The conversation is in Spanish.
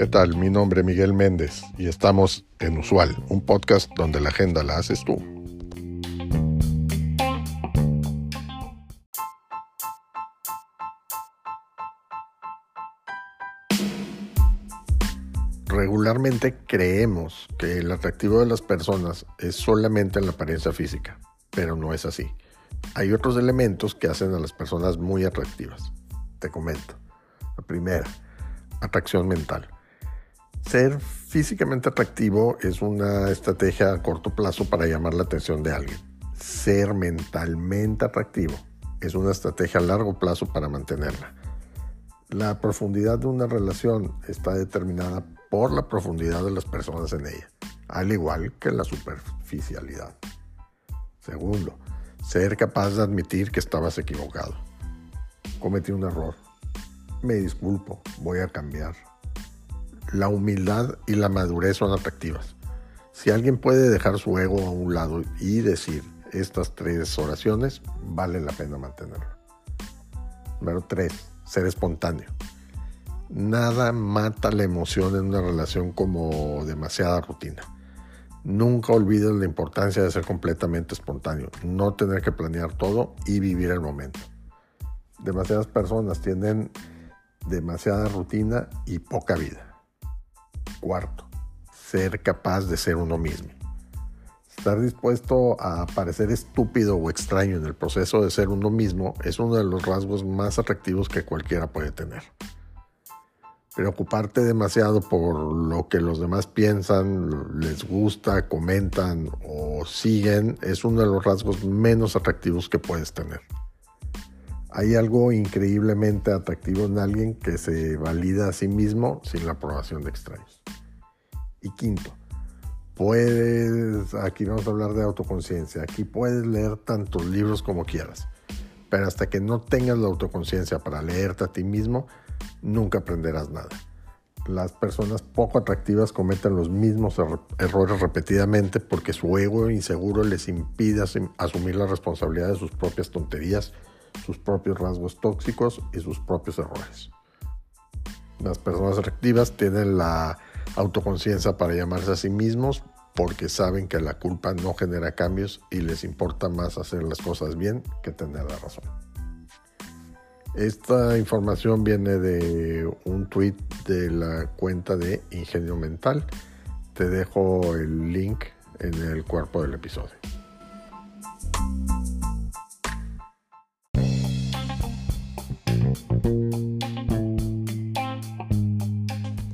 ¿Qué tal? Mi nombre es Miguel Méndez y estamos en Usual, un podcast donde la agenda la haces tú. Regularmente creemos que el atractivo de las personas es solamente en la apariencia física, pero no es así. Hay otros elementos que hacen a las personas muy atractivas. Te comento. La primera, atracción mental. Ser físicamente atractivo es una estrategia a corto plazo para llamar la atención de alguien. Ser mentalmente atractivo es una estrategia a largo plazo para mantenerla. La profundidad de una relación está determinada por la profundidad de las personas en ella, al igual que la superficialidad. Segundo, ser capaz de admitir que estabas equivocado. Cometí un error. Me disculpo, voy a cambiar. La humildad y la madurez son atractivas. Si alguien puede dejar su ego a un lado y decir estas tres oraciones, vale la pena mantenerlo. Número tres, ser espontáneo. Nada mata la emoción en una relación como demasiada rutina. Nunca olvides la importancia de ser completamente espontáneo, no tener que planear todo y vivir el momento. Demasiadas personas tienen demasiada rutina y poca vida. Cuarto, ser capaz de ser uno mismo. Estar dispuesto a parecer estúpido o extraño en el proceso de ser uno mismo es uno de los rasgos más atractivos que cualquiera puede tener preocuparte demasiado por lo que los demás piensan, les gusta, comentan o siguen es uno de los rasgos menos atractivos que puedes tener. Hay algo increíblemente atractivo en alguien que se valida a sí mismo sin la aprobación de extraños. Y quinto, puedes, aquí vamos a hablar de autoconciencia, aquí puedes leer tantos libros como quieras, pero hasta que no tengas la autoconciencia para leerte a ti mismo, nunca aprenderás nada. Las personas poco atractivas cometen los mismos errores repetidamente porque su ego inseguro les impide asumir la responsabilidad de sus propias tonterías, sus propios rasgos tóxicos y sus propios errores. Las personas atractivas tienen la autoconciencia para llamarse a sí mismos porque saben que la culpa no genera cambios y les importa más hacer las cosas bien que tener la razón. Esta información viene de un tweet de la cuenta de Ingenio Mental. Te dejo el link en el cuerpo del episodio.